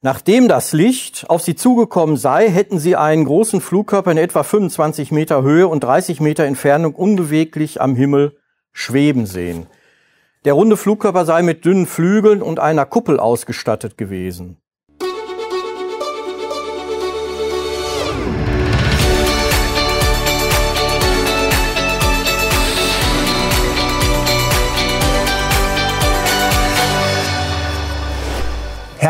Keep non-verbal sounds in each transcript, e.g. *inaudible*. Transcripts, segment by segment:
Nachdem das Licht auf sie zugekommen sei, hätten sie einen großen Flugkörper in etwa 25 Meter Höhe und 30 Meter Entfernung unbeweglich am Himmel schweben sehen. Der runde Flugkörper sei mit dünnen Flügeln und einer Kuppel ausgestattet gewesen.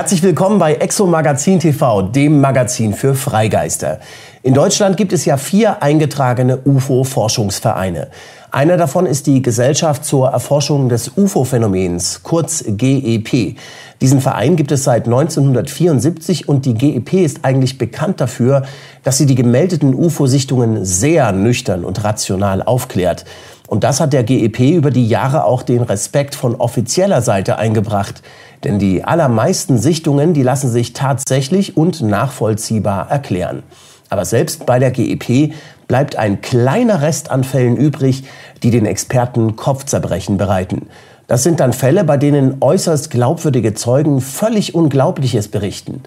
Herzlich willkommen bei Exo Magazin TV, dem Magazin für Freigeister. In Deutschland gibt es ja vier eingetragene UFO-Forschungsvereine. Einer davon ist die Gesellschaft zur Erforschung des UFO-Phänomens, kurz GEP. Diesen Verein gibt es seit 1974 und die GEP ist eigentlich bekannt dafür, dass sie die gemeldeten UFO-Sichtungen sehr nüchtern und rational aufklärt. Und das hat der GEP über die Jahre auch den Respekt von offizieller Seite eingebracht. Denn die allermeisten Sichtungen, die lassen sich tatsächlich und nachvollziehbar erklären. Aber selbst bei der GEP bleibt ein kleiner Rest an Fällen übrig, die den Experten Kopfzerbrechen bereiten. Das sind dann Fälle, bei denen äußerst glaubwürdige Zeugen völlig Unglaubliches berichten.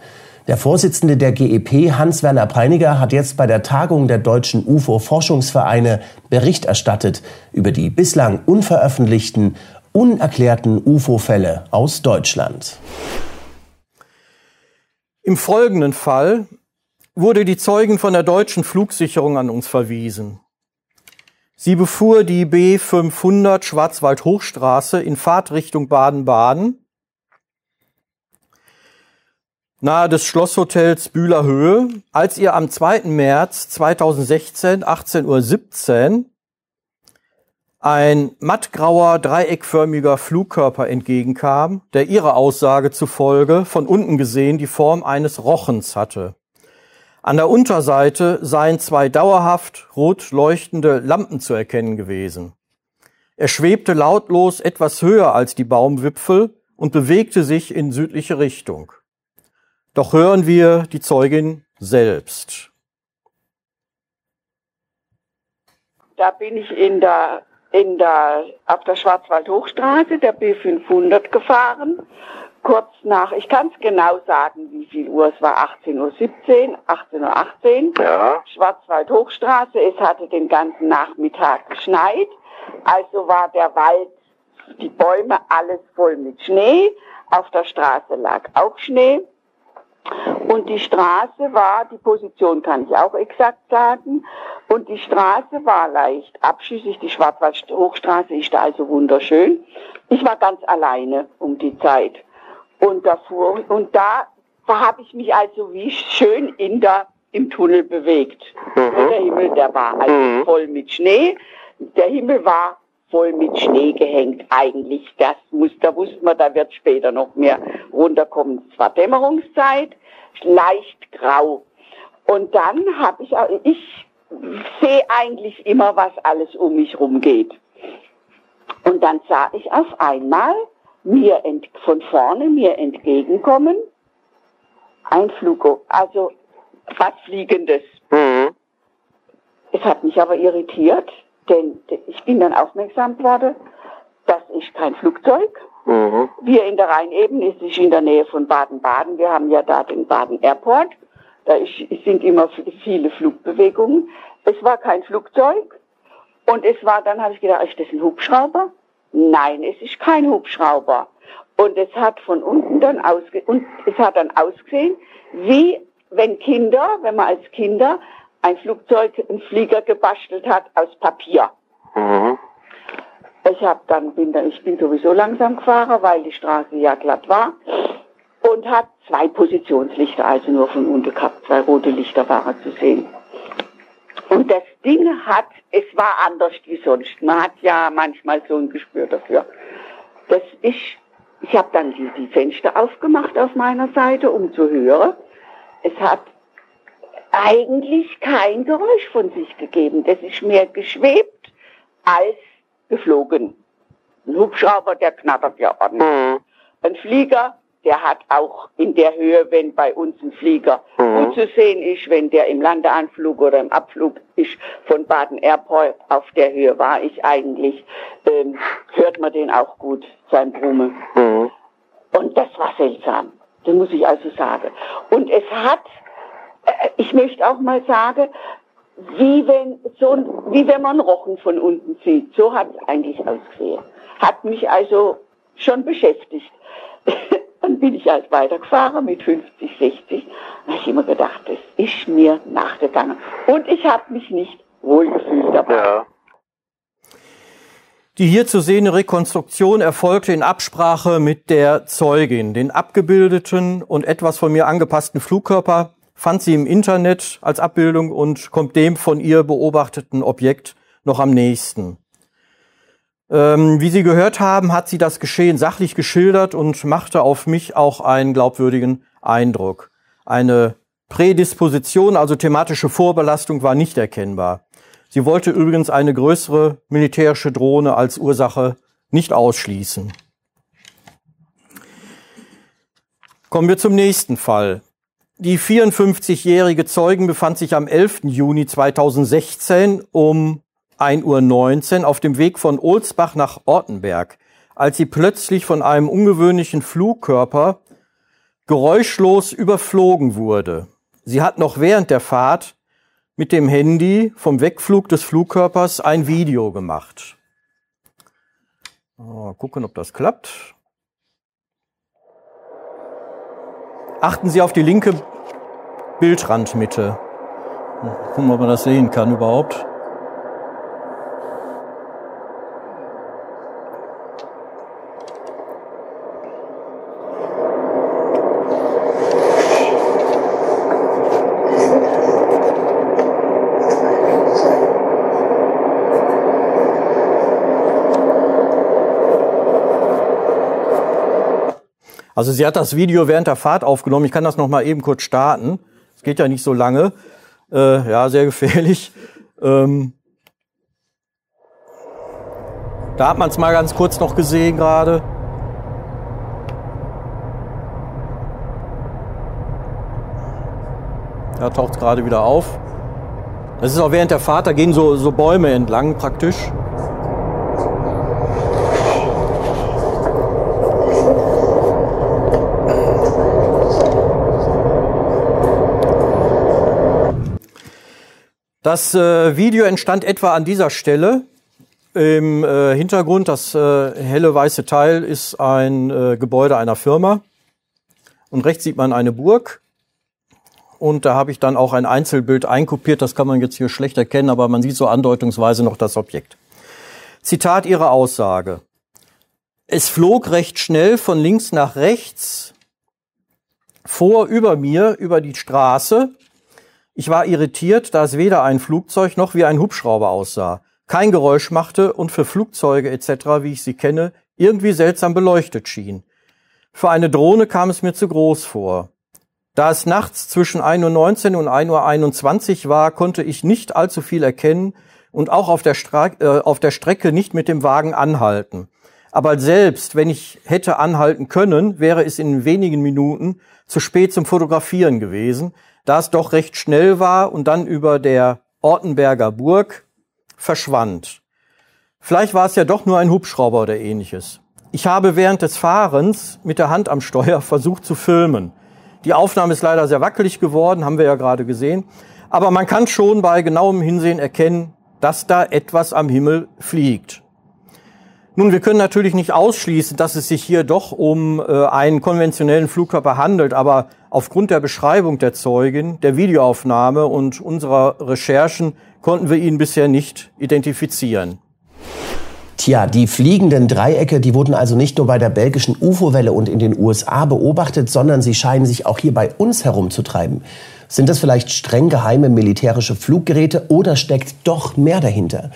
Der Vorsitzende der GEP, Hans-Werner Peiniger, hat jetzt bei der Tagung der deutschen UFO-Forschungsvereine Bericht erstattet über die bislang unveröffentlichten unerklärten UFO-Fälle aus Deutschland. Im folgenden Fall wurde die Zeugin von der deutschen Flugsicherung an uns verwiesen. Sie befuhr die B500 Schwarzwald-Hochstraße in Fahrtrichtung Baden-Baden, nahe des Schlosshotels Bühler Höhe, als ihr am 2. März 2016, 18.17 Uhr, ein mattgrauer, dreieckförmiger Flugkörper entgegenkam, der ihrer Aussage zufolge von unten gesehen die Form eines Rochens hatte. An der Unterseite seien zwei dauerhaft rot leuchtende Lampen zu erkennen gewesen. Er schwebte lautlos etwas höher als die Baumwipfel und bewegte sich in südliche Richtung. Doch hören wir die Zeugin selbst. Da bin ich in der in der, auf der Schwarzwald-Hochstraße der B500 gefahren. Kurz nach, ich kann es genau sagen, wie viel Uhr, es war 18.17 Uhr, 18.18 Uhr. Ja. Schwarzwald-Hochstraße, es hatte den ganzen Nachmittag geschneit. Also war der Wald, die Bäume, alles voll mit Schnee. Auf der Straße lag auch Schnee. Und die Straße war, die Position kann ich auch exakt sagen, und die Straße war leicht abschüssig, die Schwarzwald-Hochstraße ist da also wunderschön. Ich war ganz alleine um die Zeit. Und da fuhr, und da habe ich mich also wie schön in der, im Tunnel bewegt. Mhm. Der Himmel, der war also mhm. voll mit Schnee. Der Himmel war voll mit Schnee gehängt eigentlich. Das muss, da wusste man, da wird später noch mehr runterkommen. Es war Dämmerungszeit, leicht grau. Und dann habe ich, ich sehe eigentlich immer, was alles um mich rum geht. Und dann sah ich auf einmal mir ent, von vorne mir entgegenkommen ein Flugo, also was Fliegendes. Mhm. Es hat mich aber irritiert, denn ich bin dann aufmerksam geworden, das ist kein Flugzeug. Mhm. Wir in der Rheinebene, es ist in der Nähe von Baden-Baden, wir haben ja da den Baden Airport. Da sind immer viele Flugbewegungen. Es war kein Flugzeug. Und es war, dann habe ich gedacht, ist das ein Hubschrauber? Nein, es ist kein Hubschrauber. Und es hat von unten dann ausge und es hat dann ausgesehen, wie wenn Kinder, wenn man als Kinder ein Flugzeug, ein Flieger gebastelt hat aus Papier. Mhm. Ich habe dann bin dann, ich bin sowieso langsam gefahren, weil die Straße ja glatt war und hat zwei Positionslichter, also nur von unten gehabt, zwei rote Lichter waren zu sehen. Und das Ding hat, es war anders wie sonst. Man hat ja manchmal so ein Gespür dafür. Das ist, ich habe dann die, die Fenster aufgemacht auf meiner Seite, um zu hören. Es hat eigentlich kein Geräusch von sich gegeben. Das ist mehr geschwebt als geflogen. Ein Hubschrauber, der knattert ja ordentlich. Mhm. Ein Flieger, der hat auch in der Höhe, wenn bei uns ein Flieger mhm. gut zu sehen ist, wenn der im Landeanflug oder im Abflug ist von Baden Airport, auf der Höhe war ich eigentlich, ähm, hört man den auch gut, sein Brumme. Mhm. Und das war seltsam. Das muss ich also sagen. Und es hat, äh, ich möchte auch mal sagen, wie wenn, so, wie wenn man Rochen von unten sieht. So hat es eigentlich ausgesehen. Hat mich also schon beschäftigt. *laughs* Bin ich halt weitergefahren mit 50, 60. Da habe ich immer gedacht, das ist mir nachgegangen. Und ich habe mich nicht wohlgefühlt dabei. Ja. Die hier zu sehende Rekonstruktion erfolgte in Absprache mit der Zeugin. Den abgebildeten und etwas von mir angepassten Flugkörper fand sie im Internet als Abbildung und kommt dem von ihr beobachteten Objekt noch am nächsten. Ähm, wie Sie gehört haben, hat sie das Geschehen sachlich geschildert und machte auf mich auch einen glaubwürdigen Eindruck. Eine Prädisposition, also thematische Vorbelastung, war nicht erkennbar. Sie wollte übrigens eine größere militärische Drohne als Ursache nicht ausschließen. Kommen wir zum nächsten Fall. Die 54-jährige Zeugen befand sich am 11. Juni 2016 um 1.19 Uhr auf dem Weg von Olsbach nach Ortenberg, als sie plötzlich von einem ungewöhnlichen Flugkörper geräuschlos überflogen wurde. Sie hat noch während der Fahrt mit dem Handy vom Wegflug des Flugkörpers ein Video gemacht. Mal gucken, ob das klappt. Achten Sie auf die linke Bildrandmitte. Gucken, ob man das sehen kann überhaupt. Also sie hat das Video während der Fahrt aufgenommen. Ich kann das noch mal eben kurz starten. Es geht ja nicht so lange. Äh, ja, sehr gefährlich. Ähm, da hat man es mal ganz kurz noch gesehen gerade. Da taucht es gerade wieder auf. Das ist auch während der Fahrt, da gehen so, so Bäume entlang praktisch. Das äh, Video entstand etwa an dieser Stelle. Im äh, Hintergrund, das äh, helle weiße Teil, ist ein äh, Gebäude einer Firma. Und rechts sieht man eine Burg. Und da habe ich dann auch ein Einzelbild einkopiert. Das kann man jetzt hier schlecht erkennen, aber man sieht so andeutungsweise noch das Objekt. Zitat ihrer Aussage. Es flog recht schnell von links nach rechts vor über mir über die Straße ich war irritiert, da es weder ein Flugzeug noch wie ein Hubschrauber aussah, kein Geräusch machte und für Flugzeuge etc., wie ich sie kenne, irgendwie seltsam beleuchtet schien. Für eine Drohne kam es mir zu groß vor. Da es nachts zwischen 1.19 Uhr und 1.21 Uhr war, konnte ich nicht allzu viel erkennen und auch auf der, äh, auf der Strecke nicht mit dem Wagen anhalten. Aber selbst wenn ich hätte anhalten können, wäre es in wenigen Minuten zu spät zum Fotografieren gewesen, da es doch recht schnell war und dann über der Ortenberger Burg verschwand. Vielleicht war es ja doch nur ein Hubschrauber oder ähnliches. Ich habe während des Fahrens mit der Hand am Steuer *laughs* versucht zu filmen. Die Aufnahme ist leider sehr wackelig geworden, haben wir ja gerade gesehen. Aber man kann schon bei genauem Hinsehen erkennen, dass da etwas am Himmel fliegt. Nun, wir können natürlich nicht ausschließen, dass es sich hier doch um äh, einen konventionellen Flugkörper handelt, aber aufgrund der Beschreibung der Zeugin, der Videoaufnahme und unserer Recherchen konnten wir ihn bisher nicht identifizieren. Tja, die fliegenden Dreiecke, die wurden also nicht nur bei der belgischen UFO-Welle und in den USA beobachtet, sondern sie scheinen sich auch hier bei uns herumzutreiben. Sind das vielleicht streng geheime militärische Fluggeräte oder steckt doch mehr dahinter?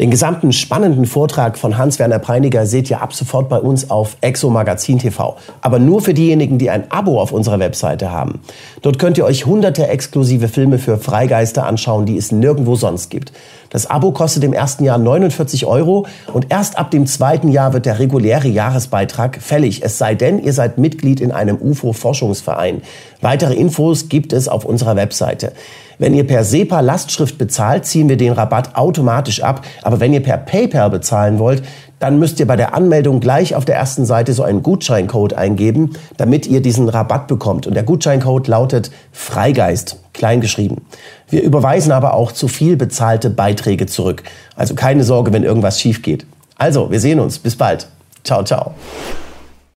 Den gesamten spannenden Vortrag von Hans-Werner Preiniger seht ihr ab sofort bei uns auf Exo Magazin TV. Aber nur für diejenigen, die ein Abo auf unserer Webseite haben. Dort könnt ihr euch hunderte exklusive Filme für Freigeister anschauen, die es nirgendwo sonst gibt. Das Abo kostet im ersten Jahr 49 Euro und erst ab dem zweiten Jahr wird der reguläre Jahresbeitrag fällig. Es sei denn, ihr seid Mitglied in einem UFO-Forschungsverein. Weitere Infos gibt es auf unserer Webseite. Wenn ihr per SEPA Lastschrift bezahlt, ziehen wir den Rabatt automatisch ab. Aber wenn ihr per PayPal bezahlen wollt, dann müsst ihr bei der Anmeldung gleich auf der ersten Seite so einen Gutscheincode eingeben, damit ihr diesen Rabatt bekommt. Und der Gutscheincode lautet Freigeist, kleingeschrieben. Wir überweisen aber auch zu viel bezahlte Beiträge zurück. Also keine Sorge, wenn irgendwas schief geht. Also, wir sehen uns. Bis bald. Ciao, ciao.